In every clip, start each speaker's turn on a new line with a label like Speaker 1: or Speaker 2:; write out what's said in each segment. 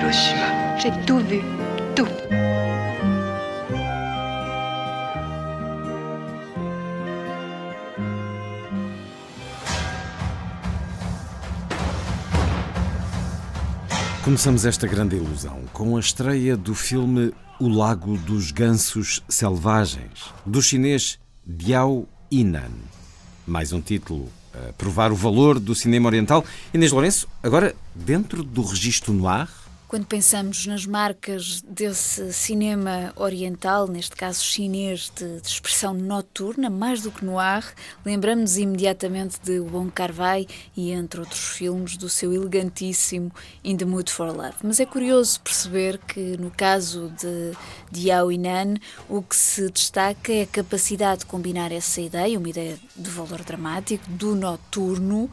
Speaker 1: Hiroshima.
Speaker 2: J'ai tout vu. Tout.
Speaker 3: Começamos esta grande ilusão com a estreia do filme O Lago dos Gansos Selvagens, do chinês Diao Inan. Mais um título a provar o valor do cinema oriental. Inês Lourenço, agora dentro do registro noir,
Speaker 4: Quando pensamos nas marcas desse cinema oriental, neste caso chinês, de, de expressão noturna, mais do que no ar, lembramos imediatamente de Wong Kar-wai e, entre outros filmes, do seu elegantíssimo In the Mood for Love. Mas é curioso perceber que, no caso de, de Yao Inan, o que se destaca é a capacidade de combinar essa ideia, uma ideia de valor dramático, do noturno,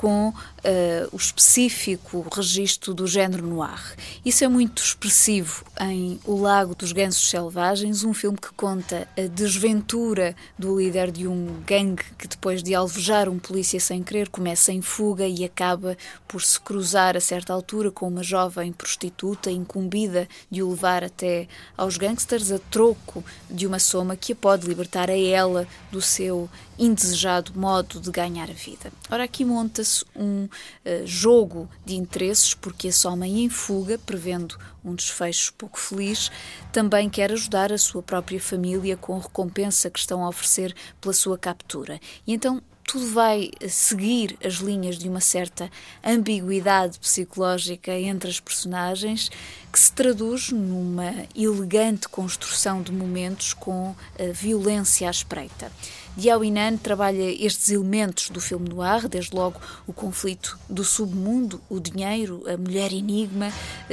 Speaker 4: com eh, o específico registro do género noir. Isso é muito expressivo em O Lago dos Gansos Selvagens, um filme que conta a desventura do líder de um gangue que, depois de alvejar um polícia sem querer, começa em fuga e acaba por se cruzar a certa altura com uma jovem prostituta incumbida de o levar até aos gangsters a troco de uma soma que a pode libertar a ela do seu indesejado modo de ganhar a vida. Ora, aqui monta-se um eh, jogo de interesses, porque esse homem em fuga, prevendo um desfecho pouco feliz, também quer ajudar a sua própria família com a recompensa que estão a oferecer pela sua captura. E então tudo vai seguir as linhas de uma certa ambiguidade psicológica entre as personagens, que se traduz numa elegante construção de momentos com a violência à espreita. Diao Inan trabalha estes elementos do filme noir, desde logo o conflito do submundo, o dinheiro, a mulher enigma,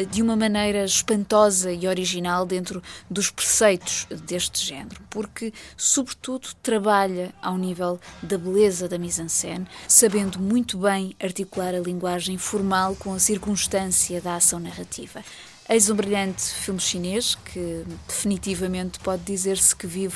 Speaker 4: de uma maneira espantosa e original dentro dos preceitos deste género, porque, sobretudo, trabalha ao nível da beleza da mise-en-scène, sabendo muito bem articular a linguagem formal com a circunstância da ação narrativa. Eis um brilhante filme chinês que definitivamente pode dizer-se que vive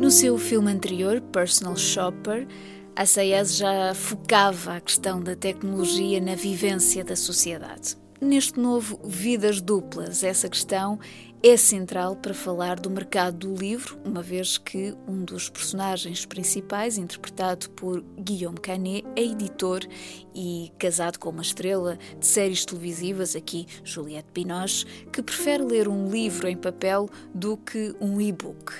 Speaker 4: No seu filme anterior, Personal Shopper, Assayas já focava a questão da tecnologia na vivência da sociedade. Neste novo Vidas Duplas, essa questão é central para falar do mercado do livro, uma vez que um dos personagens principais, interpretado por Guillaume Canet, é editor e casado com uma estrela de séries televisivas, aqui Juliette Binoche, que prefere ler um livro em papel do que um e-book.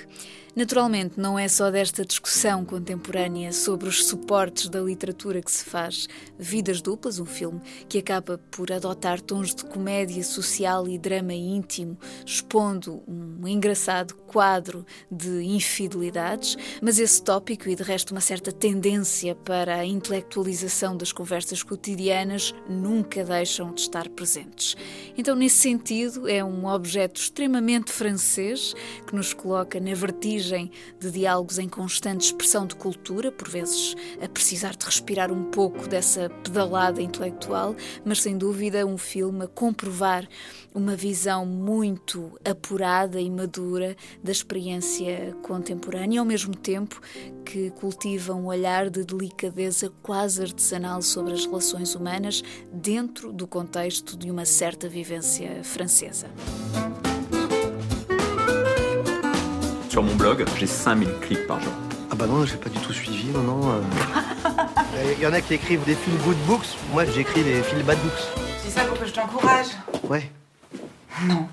Speaker 4: Naturalmente, não é só desta discussão contemporânea sobre os suportes da literatura que se faz. Vidas Duplas, um filme que acaba por adotar tons de comédia social e drama íntimo, expondo um engraçado quadro de infidelidades, mas esse tópico e de resto uma certa tendência para a intelectualização das conversas cotidianas nunca deixam de estar presentes. Então, nesse sentido, é um objeto extremamente francês que nos coloca na vertigem de diálogos em constante expressão de cultura, por vezes a precisar de respirar um pouco dessa pedalada intelectual, mas sem dúvida um filme a comprovar uma visão muito apurada e madura da experiência contemporânea, ao mesmo tempo que cultiva um olhar de delicadeza quase artesanal sobre as relações humanas dentro do contexto de uma certa vivência francesa.
Speaker 5: Sur mon blog, j'ai 5000 clics par jour.
Speaker 1: Ah bah non, j'ai pas du tout suivi, non, non. euh.
Speaker 6: Il y en a qui écrivent des feel good books, moi j'écris des feel bad books.
Speaker 5: C'est ça pour que je t'encourage
Speaker 6: Ouais.
Speaker 5: Non.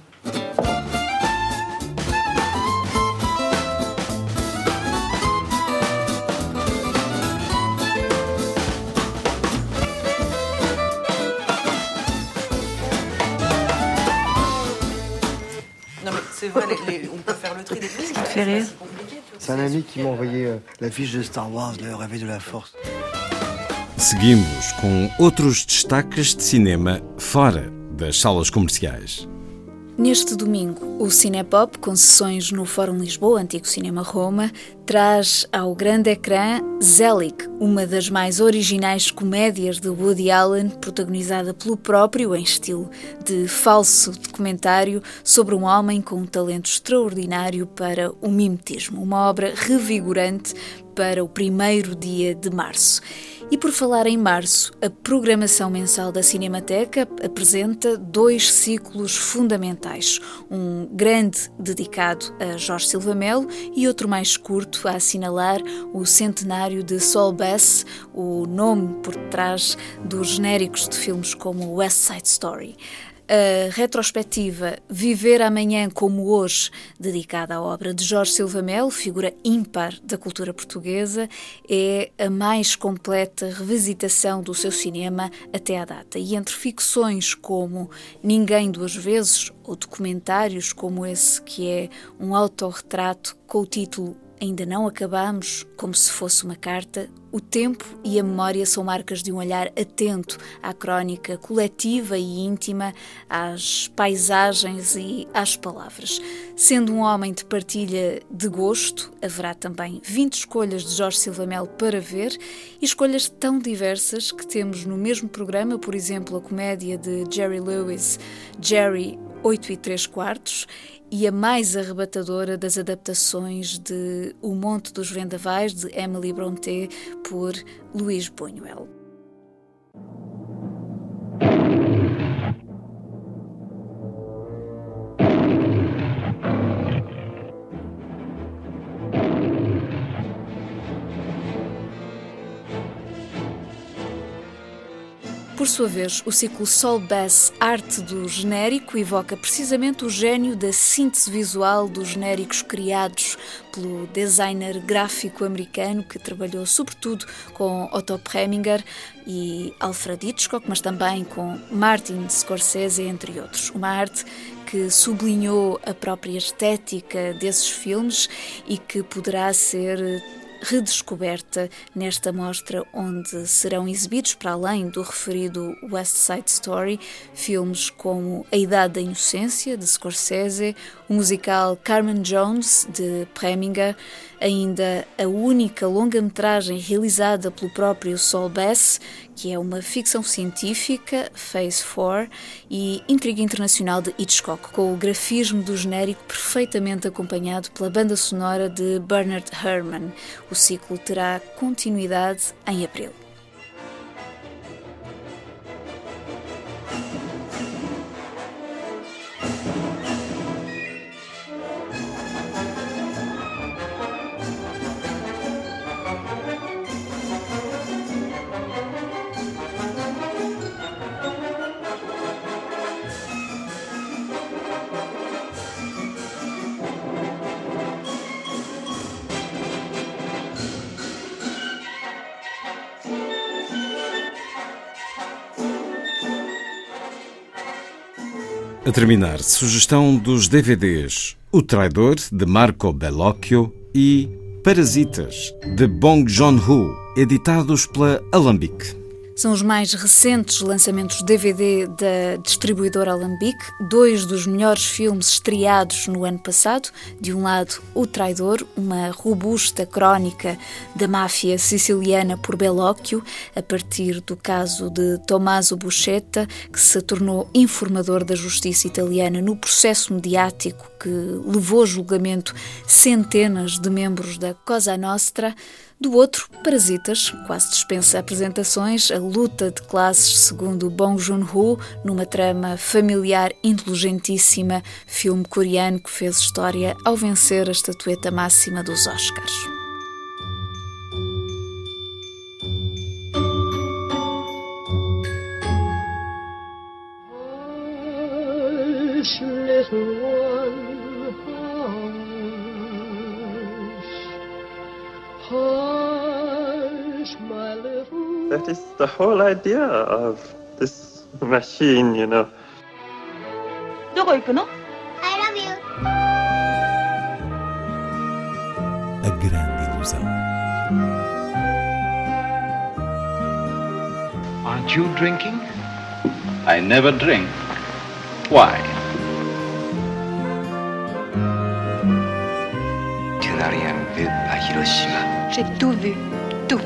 Speaker 5: C'est vrai, les- les- on peut faire le tri des films. Ça
Speaker 7: te fait rire
Speaker 6: C'est un ami qui m'a envoyé euh, la fiche de Star Wars, le réveil de la force.
Speaker 3: Seguimos com outros destaques de cinema fora das salas comerciais.
Speaker 4: Neste domingo, o Cinepop, com sessões no Fórum Lisboa, antigo Cinema Roma, traz ao grande ecrã Zelig, uma das mais originais comédias de Woody Allen, protagonizada pelo próprio em estilo de falso documentário sobre um homem com um talento extraordinário para o mimetismo, uma obra revigorante para o primeiro dia de março. E por falar em março, a programação mensal da Cinemateca apresenta dois ciclos fundamentais. Um grande dedicado a Jorge Silva Melo e outro mais curto a assinalar o centenário de Saul O nome por trás dos genéricos de filmes como West Side Story. A retrospectiva Viver Amanhã como Hoje, dedicada à obra de Jorge Silva Melo, figura ímpar da cultura portuguesa, é a mais completa revisitação do seu cinema até à data. E entre ficções como Ninguém Duas Vezes ou documentários como esse que é um autorretrato com o título Ainda não acabamos, como se fosse uma carta, o tempo e a memória são marcas de um olhar atento à crónica coletiva e íntima, às paisagens e às palavras. Sendo um homem de partilha de gosto, haverá também 20 escolhas de Jorge Silva Melo para ver e escolhas tão diversas que temos no mesmo programa, por exemplo, a comédia de Jerry Lewis, Jerry 8 e 3 quartos, e a mais arrebatadora das adaptações de O Monte dos Vendavais, de Emily Brontë, por Luís Buñuel. Por sua vez, o ciclo Soul Bass Arte do Genérico evoca precisamente o gênio da síntese visual dos genéricos criados pelo designer gráfico americano que trabalhou sobretudo com Otto Preminger e Alfred Hitchcock, mas também com Martin Scorsese, entre outros. Uma arte que sublinhou a própria estética desses filmes e que poderá ser redescoberta nesta mostra onde serão exibidos, para além do referido West Side Story, filmes como A Idade da Inocência, de Scorsese, o musical Carmen Jones, de Preminger, ainda a única longa-metragem realizada pelo próprio Saul Bass, que é uma ficção científica, Phase 4, e Intriga Internacional de Hitchcock, com o grafismo do genérico perfeitamente acompanhado pela banda sonora de Bernard Herrmann. O ciclo terá continuidade em abril.
Speaker 3: A terminar, sugestão dos DVDs O Traidor, de Marco Bellocchio e Parasitas, de Bong Joon-ho, editados pela Alambic.
Speaker 4: São os mais recentes lançamentos DVD da distribuidora Alambic, dois dos melhores filmes estreados no ano passado. De um lado, O Traidor, uma robusta crónica da máfia siciliana por Bellocchio, a partir do caso de Tommaso Buscetta, que se tornou informador da justiça italiana no processo mediático que levou a julgamento centenas de membros da Cosa Nostra. Do outro, Parasitas, quase dispensa apresentações, a luta de classes segundo Bong Joon-ho, numa trama familiar inteligentíssima, filme coreano que fez história ao vencer a estatueta máxima dos Oscars.
Speaker 8: That is the whole idea of this machine, you know.
Speaker 9: どこ行くの
Speaker 10: I love you.
Speaker 3: A grande ilusão.
Speaker 11: Aren't you drinking? I never drink. Why?
Speaker 1: Tu n'as rien vu à Hiroshima.
Speaker 10: J'ai tout vu, tout.